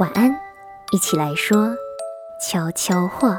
晚安，一起来说悄悄话。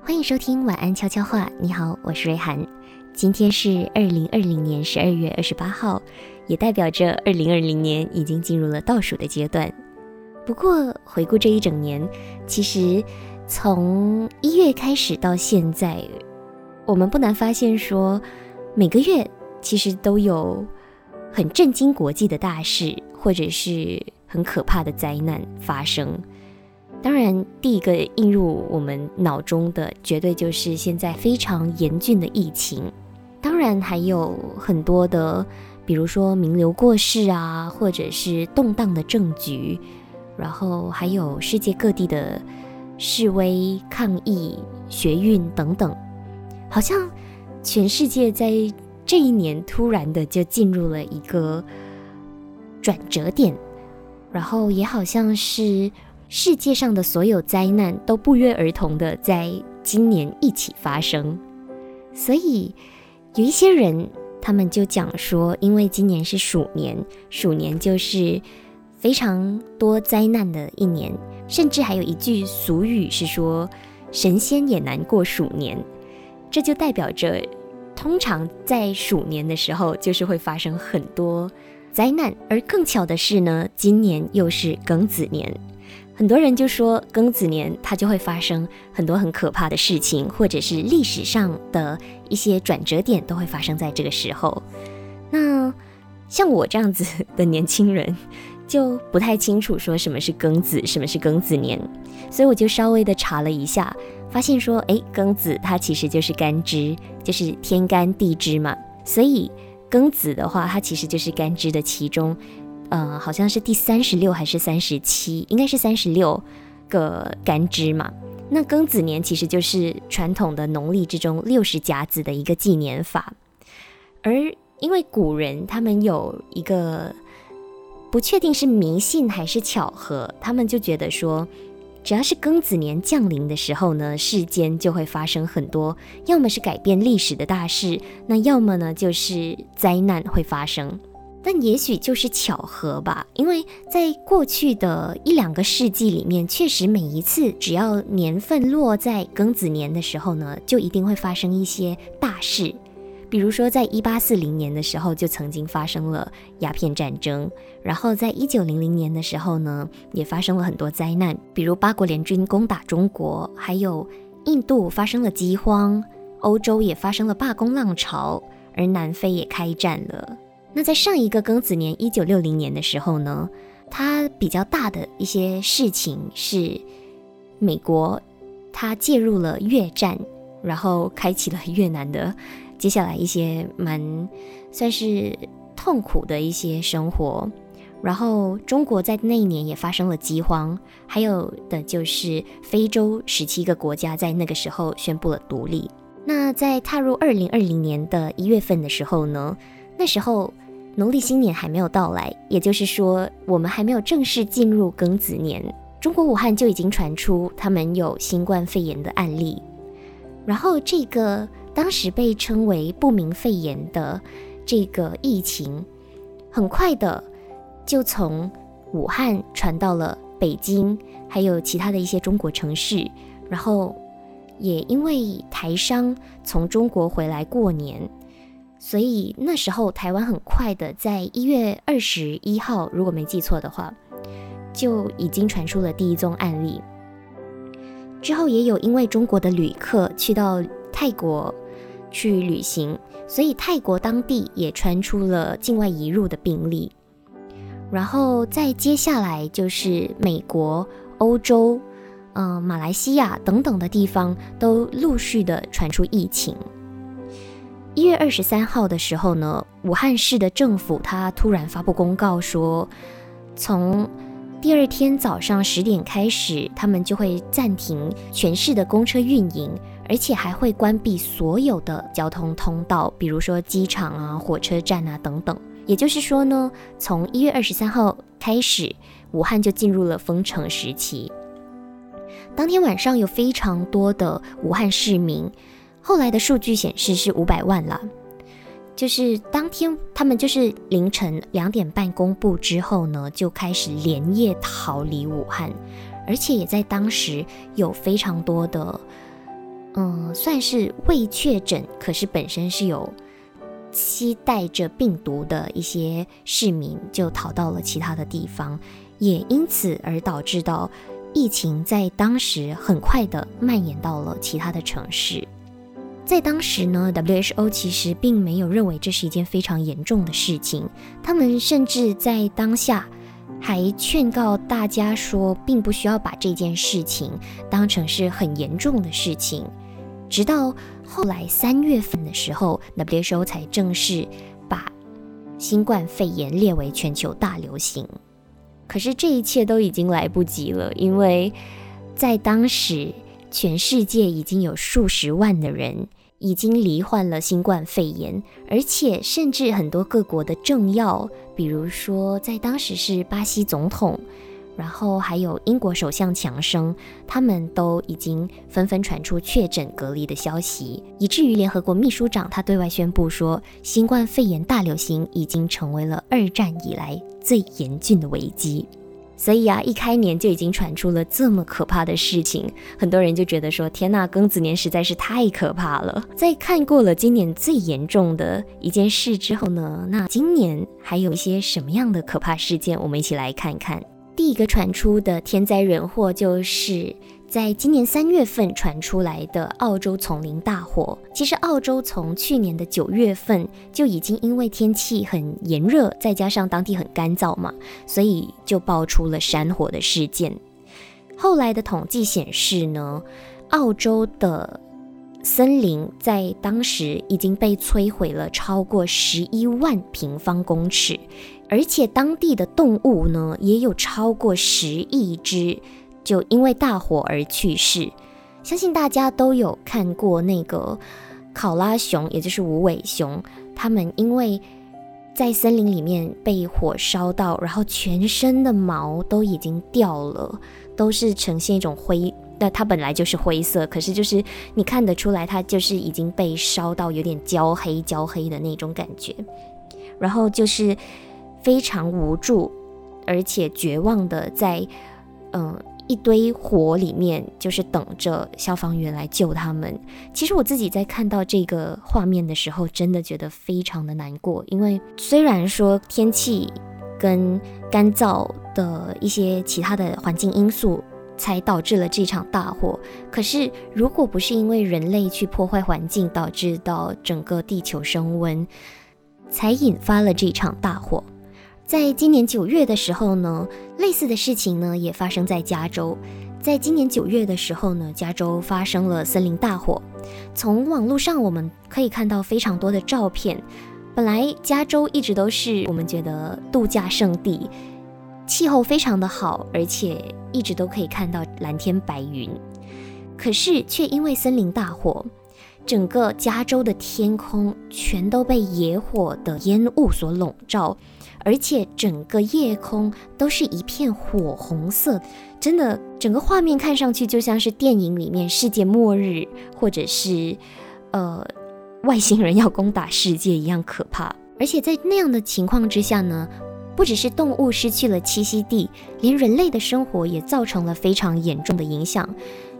欢迎收听晚安悄悄话。你好，我是瑞涵。今天是二零二零年十二月二十八号，也代表着二零二零年已经进入了倒数的阶段。不过回顾这一整年，其实从一月开始到现在，我们不难发现说，每个月其实都有。很震惊国际的大事，或者是很可怕的灾难发生。当然，第一个映入我们脑中的，绝对就是现在非常严峻的疫情。当然，还有很多的，比如说名流过世啊，或者是动荡的政局，然后还有世界各地的示威抗议、学运等等，好像全世界在。这一年突然的就进入了一个转折点，然后也好像是世界上的所有灾难都不约而同的在今年一起发生，所以有一些人他们就讲说，因为今年是鼠年，鼠年就是非常多灾难的一年，甚至还有一句俗语是说神仙也难过鼠年，这就代表着。通常在鼠年的时候，就是会发生很多灾难，而更巧的是呢，今年又是庚子年，很多人就说庚子年它就会发生很多很可怕的事情，或者是历史上的一些转折点都会发生在这个时候。那像我这样子的年轻人，就不太清楚说什么是庚子，什么是庚子年，所以我就稍微的查了一下。发现说，哎，庚子它其实就是干支，就是天干地支嘛。所以庚子的话，它其实就是干支的其中，呃，好像是第三十六还是三十七，应该是三十六个干支嘛。那庚子年其实就是传统的农历之中六十甲子的一个纪年法。而因为古人他们有一个不确定是迷信还是巧合，他们就觉得说。只要是庚子年降临的时候呢，世间就会发生很多，要么是改变历史的大事，那要么呢就是灾难会发生。但也许就是巧合吧，因为在过去的一两个世纪里面，确实每一次只要年份落在庚子年的时候呢，就一定会发生一些大事。比如说，在一八四零年的时候，就曾经发生了鸦片战争；然后在一九零零年的时候呢，也发生了很多灾难，比如八国联军攻打中国，还有印度发生了饥荒，欧洲也发生了罢工浪潮，而南非也开战了。那在上一个庚子年一九六零年的时候呢，它比较大的一些事情是美国它介入了越战，然后开启了越南的。接下来一些蛮算是痛苦的一些生活，然后中国在那一年也发生了饥荒，还有的就是非洲十七个国家在那个时候宣布了独立。那在踏入二零二零年的一月份的时候呢，那时候农历新年还没有到来，也就是说我们还没有正式进入庚子年，中国武汉就已经传出他们有新冠肺炎的案例，然后这个。当时被称为不明肺炎的这个疫情，很快的就从武汉传到了北京，还有其他的一些中国城市。然后也因为台商从中国回来过年，所以那时候台湾很快的在一月二十一号，如果没记错的话，就已经传出了第一宗案例。之后也有因为中国的旅客去到泰国。去旅行，所以泰国当地也传出了境外移入的病例，然后再接下来就是美国、欧洲、嗯、马来西亚等等的地方都陆续的传出疫情。一月二十三号的时候呢，武汉市的政府他突然发布公告说，从第二天早上十点开始，他们就会暂停全市的公车运营。而且还会关闭所有的交通通道，比如说机场啊、火车站啊等等。也就是说呢，从一月二十三号开始，武汉就进入了封城时期。当天晚上有非常多的武汉市民，后来的数据显示是五百万了，就是当天他们就是凌晨两点半公布之后呢，就开始连夜逃离武汉，而且也在当时有非常多的，嗯，算是未确诊，可是本身是有期待着病毒的一些市民，就逃到了其他的地方，也因此而导致到疫情在当时很快的蔓延到了其他的城市。在当时呢，WHO 其实并没有认为这是一件非常严重的事情。他们甚至在当下还劝告大家说，并不需要把这件事情当成是很严重的事情。直到后来三月份的时候，WHO 才正式把新冠肺炎列为全球大流行。可是这一切都已经来不及了，因为在当时，全世界已经有数十万的人。已经罹患了新冠肺炎，而且甚至很多各国的政要，比如说在当时是巴西总统，然后还有英国首相强生，他们都已经纷纷传出确诊隔离的消息，以至于联合国秘书长他对外宣布说，新冠肺炎大流行已经成为了二战以来最严峻的危机。所以啊，一开年就已经传出了这么可怕的事情，很多人就觉得说：“天呐，庚子年实在是太可怕了。”在看过了今年最严重的一件事之后呢，那今年还有一些什么样的可怕事件？我们一起来看看。第一个传出的天灾人祸就是。在今年三月份传出来的澳洲丛林大火，其实澳洲从去年的九月份就已经因为天气很炎热，再加上当地很干燥嘛，所以就爆出了山火的事件。后来的统计显示呢，澳洲的森林在当时已经被摧毁了超过十一万平方公尺，而且当地的动物呢也有超过十亿只。就因为大火而去世，相信大家都有看过那个考拉熊，也就是无尾熊，它们因为在森林里面被火烧到，然后全身的毛都已经掉了，都是呈现一种灰，那它本来就是灰色，可是就是你看得出来，它就是已经被烧到有点焦黑焦黑的那种感觉，然后就是非常无助，而且绝望的在嗯。一堆火里面，就是等着消防员来救他们。其实我自己在看到这个画面的时候，真的觉得非常的难过。因为虽然说天气跟干燥的一些其他的环境因素才导致了这场大火，可是如果不是因为人类去破坏环境，导致到整个地球升温，才引发了这场大火。在今年九月的时候呢，类似的事情呢也发生在加州。在今年九月的时候呢，加州发生了森林大火。从网络上我们可以看到非常多的照片。本来加州一直都是我们觉得度假胜地，气候非常的好，而且一直都可以看到蓝天白云。可是却因为森林大火，整个加州的天空全都被野火的烟雾所笼罩。而且整个夜空都是一片火红色，真的，整个画面看上去就像是电影里面世界末日，或者是呃外星人要攻打世界一样可怕。而且在那样的情况之下呢，不只是动物失去了栖息地，连人类的生活也造成了非常严重的影响。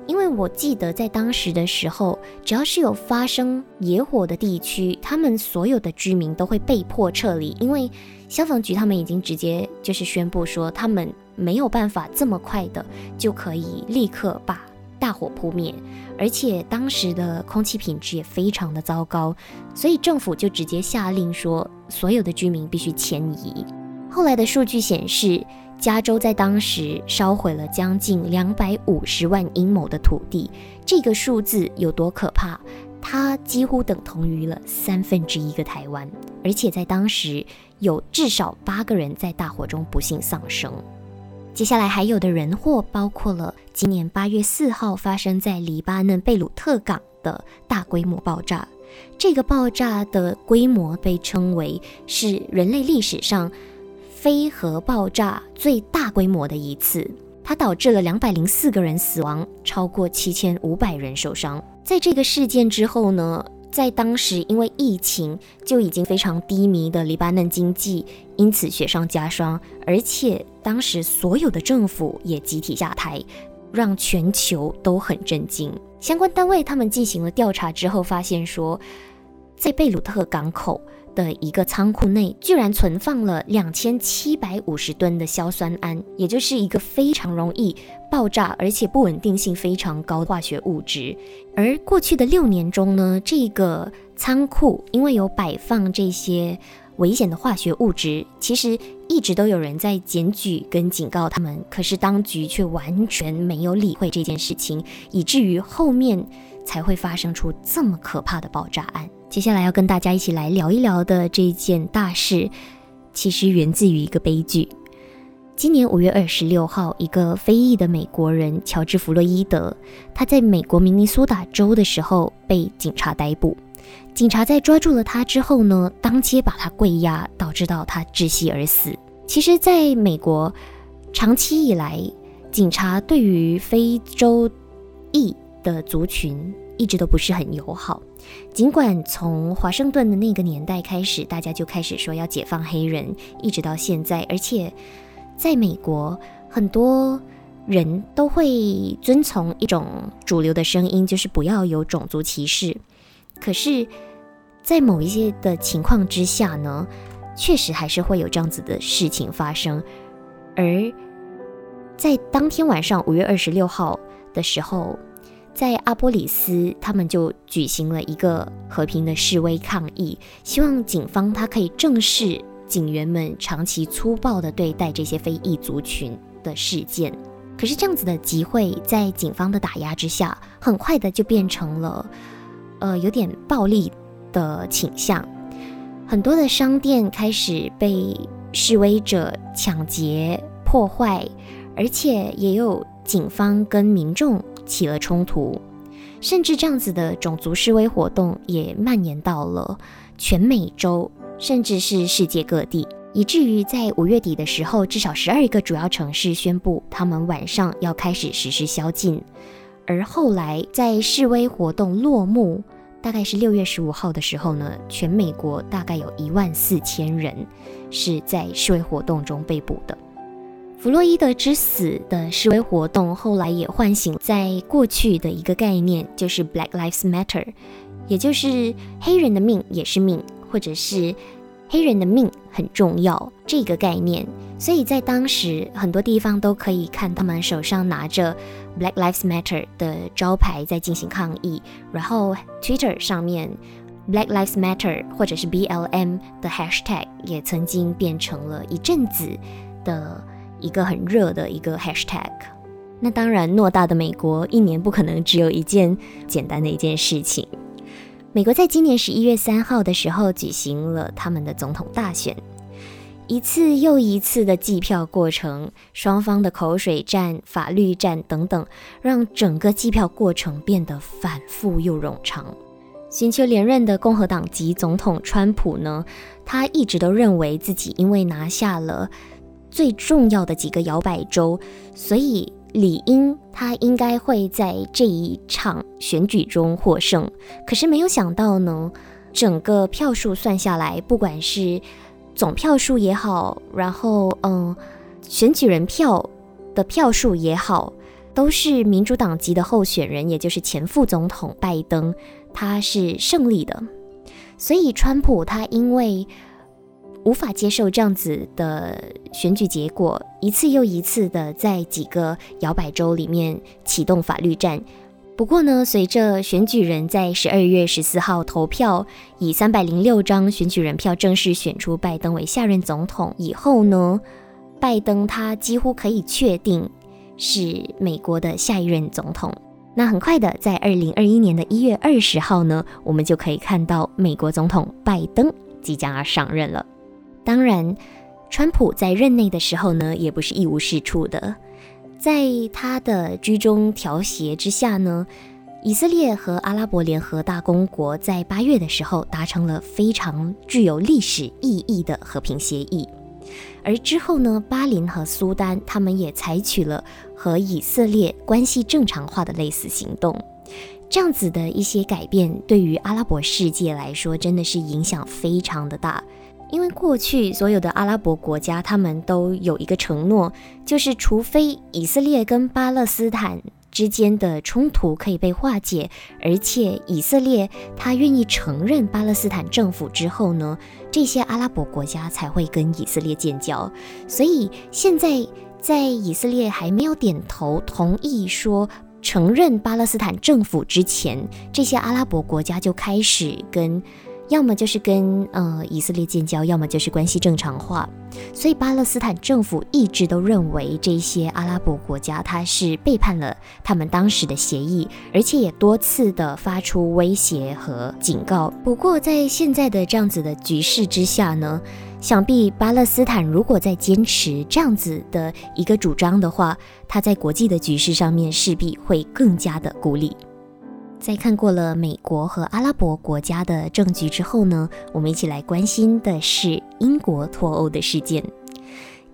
因为我记得在当时的时候，只要是有发生野火的地区，他们所有的居民都会被迫撤离，因为消防局他们已经直接就是宣布说，他们没有办法这么快的就可以立刻把大火扑灭，而且当时的空气品质也非常的糟糕，所以政府就直接下令说，所有的居民必须迁移。后来的数据显示。加州在当时烧毁了将近两百五十万英亩的土地，这个数字有多可怕？它几乎等同于了三分之一个台湾，而且在当时有至少八个人在大火中不幸丧生。接下来还有的人祸包括了今年八月四号发生在黎巴嫩贝鲁特港的大规模爆炸，这个爆炸的规模被称为是人类历史上。非核爆炸最大规模的一次，它导致了两百零四个人死亡，超过七千五百人受伤。在这个事件之后呢，在当时因为疫情就已经非常低迷的黎巴嫩经济，因此雪上加霜，而且当时所有的政府也集体下台，让全球都很震惊。相关单位他们进行了调查之后，发现说，在贝鲁特港口。的一个仓库内居然存放了两千七百五十吨的硝酸铵，也就是一个非常容易爆炸而且不稳定性非常高的化学物质。而过去的六年中呢，这个仓库因为有摆放这些危险的化学物质，其实一直都有人在检举跟警告他们，可是当局却完全没有理会这件事情，以至于后面才会发生出这么可怕的爆炸案。接下来要跟大家一起来聊一聊的这件大事，其实源自于一个悲剧。今年五月二十六号，一个非裔的美国人乔治·弗洛伊德，他在美国明尼苏达州的时候被警察逮捕。警察在抓住了他之后呢，当街把他跪压，导致到他窒息而死。其实，在美国长期以来，警察对于非洲裔的族群一直都不是很友好。尽管从华盛顿的那个年代开始，大家就开始说要解放黑人，一直到现在，而且在美国，很多人都会遵从一种主流的声音，就是不要有种族歧视。可是，在某一些的情况之下呢，确实还是会有这样子的事情发生。而在当天晚上五月二十六号的时候。在阿波里斯，他们就举行了一个和平的示威抗议，希望警方他可以正视警员们长期粗暴的对待这些非裔族群的事件。可是这样子的集会，在警方的打压之下，很快的就变成了，呃，有点暴力的倾向。很多的商店开始被示威者抢劫破坏，而且也有警方跟民众。起了冲突，甚至这样子的种族示威活动也蔓延到了全美洲，甚至是世界各地，以至于在五月底的时候，至少十二个主要城市宣布他们晚上要开始实施宵禁。而后来在示威活动落幕，大概是六月十五号的时候呢，全美国大概有一万四千人是在示威活动中被捕的。弗洛伊德之死的示威活动，后来也唤醒在过去的一个概念，就是 Black Lives Matter，也就是黑人的命也是命，或者是黑人的命很重要这个概念。所以在当时，很多地方都可以看他们手上拿着 Black Lives Matter 的招牌在进行抗议，然后 Twitter 上面 Black Lives Matter 或者是 BLM 的 Hashtag 也曾经变成了一阵子的。一个很热的一个 hashtag，那当然，偌大的美国一年不可能只有一件简单的一件事情。美国在今年十一月三号的时候举行了他们的总统大选，一次又一次的计票过程，双方的口水战、法律战等等，让整个计票过程变得反复又冗长。寻求连任的共和党籍总统川普呢，他一直都认为自己因为拿下了。最重要的几个摇摆州，所以理应他应该会在这一场选举中获胜。可是没有想到呢，整个票数算下来，不管是总票数也好，然后嗯，选举人票的票数也好，都是民主党籍的候选人，也就是前副总统拜登，他是胜利的。所以川普他因为。无法接受这样子的选举结果，一次又一次的在几个摇摆州里面启动法律战。不过呢，随着选举人在十二月十四号投票，以三百零六张选举人票正式选出拜登为下任总统以后呢，拜登他几乎可以确定是美国的下一任总统。那很快的，在二零二一年的一月二十号呢，我们就可以看到美国总统拜登即将要上任了。当然，川普在任内的时候呢，也不是一无是处的。在他的居中调协之下呢，以色列和阿拉伯联合大公国在八月的时候达成了非常具有历史意义的和平协议。而之后呢，巴林和苏丹他们也采取了和以色列关系正常化的类似行动。这样子的一些改变，对于阿拉伯世界来说，真的是影响非常的大。因为过去所有的阿拉伯国家，他们都有一个承诺，就是除非以色列跟巴勒斯坦之间的冲突可以被化解，而且以色列他愿意承认巴勒斯坦政府之后呢，这些阿拉伯国家才会跟以色列建交。所以现在在以色列还没有点头同意说。承认巴勒斯坦政府之前，这些阿拉伯国家就开始跟，要么就是跟呃以色列建交，要么就是关系正常化。所以巴勒斯坦政府一直都认为这些阿拉伯国家他是背叛了他们当时的协议，而且也多次的发出威胁和警告。不过在现在的这样子的局势之下呢？想必巴勒斯坦如果再坚持这样子的一个主张的话，他在国际的局势上面势必会更加的孤立。在看过了美国和阿拉伯国家的政局之后呢，我们一起来关心的是英国脱欧的事件。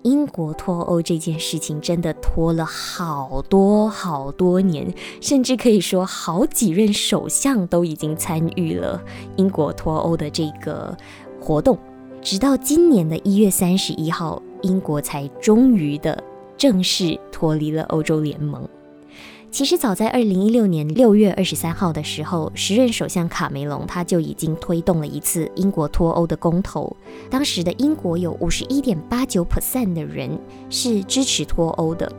英国脱欧这件事情真的拖了好多好多年，甚至可以说好几任首相都已经参与了英国脱欧的这个活动。直到今年的一月三十一号，英国才终于的正式脱离了欧洲联盟。其实早在二零一六年六月二十三号的时候，时任首相卡梅隆他就已经推动了一次英国脱欧的公投。当时的英国有五十一点八九 percent 的人是支持脱欧的。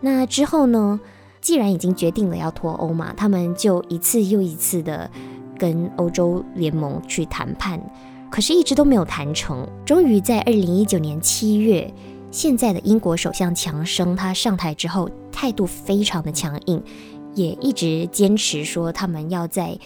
那之后呢，既然已经决定了要脱欧嘛，他们就一次又一次的跟欧洲联盟去谈判。可是，一直都没有谈成。终于在二零一九年七月，现在的英国首相强生他上台之后，态度非常的强硬，也一直坚持说他们要在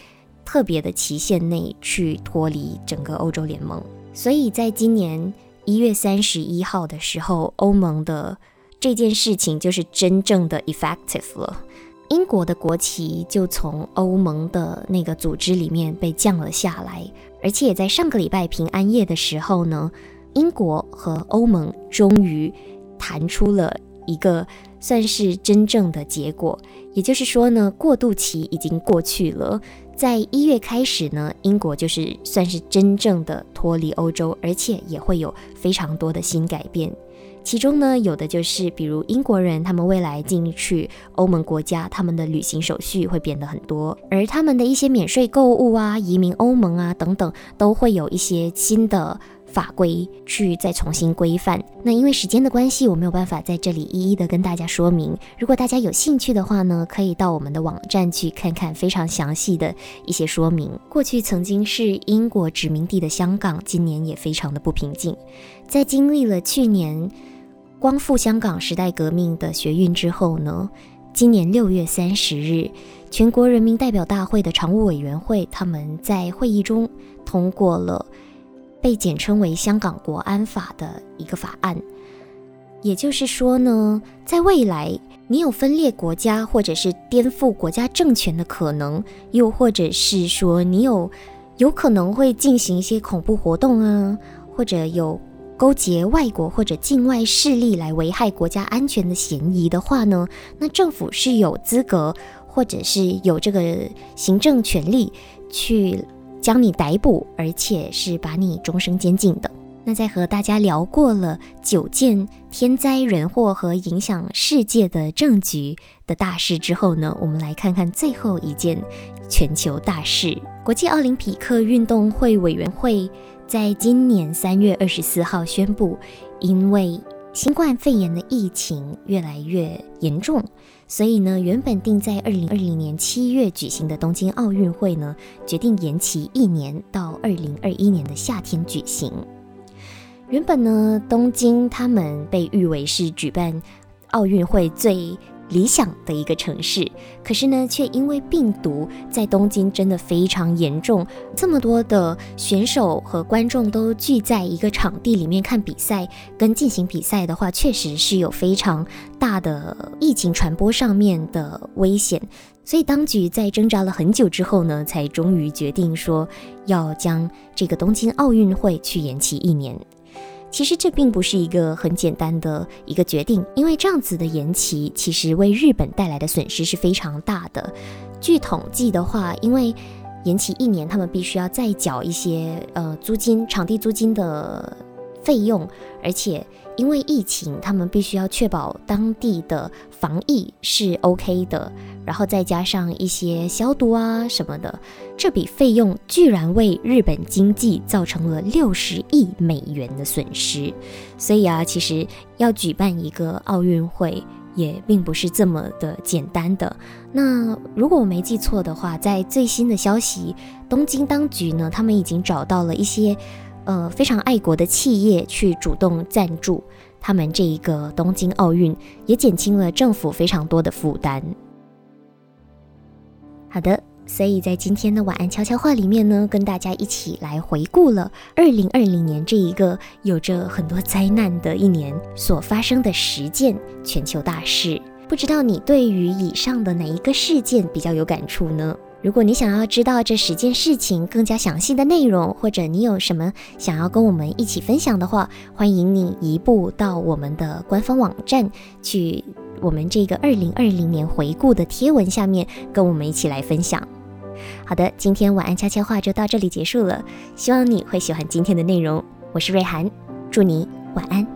特别的期限内去脱离整个欧洲联盟。所以在今年一月三十一号的时候，欧盟的这件事情就是真正的 effective 了。英国的国旗就从欧盟的那个组织里面被降了下来，而且在上个礼拜平安夜的时候呢，英国和欧盟终于谈出了一个算是真正的结果。也就是说呢，过渡期已经过去了，在一月开始呢，英国就是算是真正的脱离欧洲，而且也会有非常多的新改变。其中呢，有的就是，比如英国人，他们未来进去欧盟国家，他们的旅行手续会变得很多，而他们的一些免税购物啊、移民欧盟啊等等，都会有一些新的法规去再重新规范。那因为时间的关系，我没有办法在这里一一的跟大家说明。如果大家有兴趣的话呢，可以到我们的网站去看看非常详细的一些说明。过去曾经是英国殖民地的香港，今年也非常的不平静，在经历了去年。光复香港时代革命的学运之后呢，今年六月三十日，全国人民代表大会的常务委员会他们在会议中通过了被简称为《香港国安法》的一个法案。也就是说呢，在未来你有分裂国家或者是颠覆国家政权的可能，又或者是说你有有可能会进行一些恐怖活动啊，或者有。勾结外国或者境外势力来危害国家安全的嫌疑的话呢，那政府是有资格或者是有这个行政权力去将你逮捕，而且是把你终身监禁的。那在和大家聊过了九件天灾人祸和影响世界的政局的大事之后呢，我们来看看最后一件全球大事——国际奥林匹克运动会委员会。在今年三月二十四号宣布，因为新冠肺炎的疫情越来越严重，所以呢，原本定在二零二零年七月举行的东京奥运会呢，决定延期一年到二零二一年的夏天举行。原本呢，东京他们被誉为是举办奥运会最。理想的一个城市，可是呢，却因为病毒在东京真的非常严重，这么多的选手和观众都聚在一个场地里面看比赛跟进行比赛的话，确实是有非常大的疫情传播上面的危险。所以当局在挣扎了很久之后呢，才终于决定说要将这个东京奥运会去延期一年。其实这并不是一个很简单的一个决定，因为这样子的延期，其实为日本带来的损失是非常大的。据统计的话，因为延期一年，他们必须要再缴一些呃租金、场地租金的费用，而且因为疫情，他们必须要确保当地的防疫是 OK 的，然后再加上一些消毒啊什么的，这笔费用居然为日本经济造成了六十亿美元的损失。所以啊，其实要举办一个奥运会。也并不是这么的简单的。那如果我没记错的话，在最新的消息，东京当局呢，他们已经找到了一些呃非常爱国的企业去主动赞助他们这一个东京奥运，也减轻了政府非常多的负担。好的。所以在今天的晚安悄悄话里面呢，跟大家一起来回顾了二零二零年这一个有着很多灾难的一年所发生的十件全球大事。不知道你对于以上的哪一个事件比较有感触呢？如果你想要知道这十件事情更加详细的内容，或者你有什么想要跟我们一起分享的话，欢迎你移步到我们的官方网站去，我们这个二零二零年回顾的贴文下面跟我们一起来分享。好的，今天晚安悄悄话就到这里结束了，希望你会喜欢今天的内容。我是瑞涵，祝你晚安。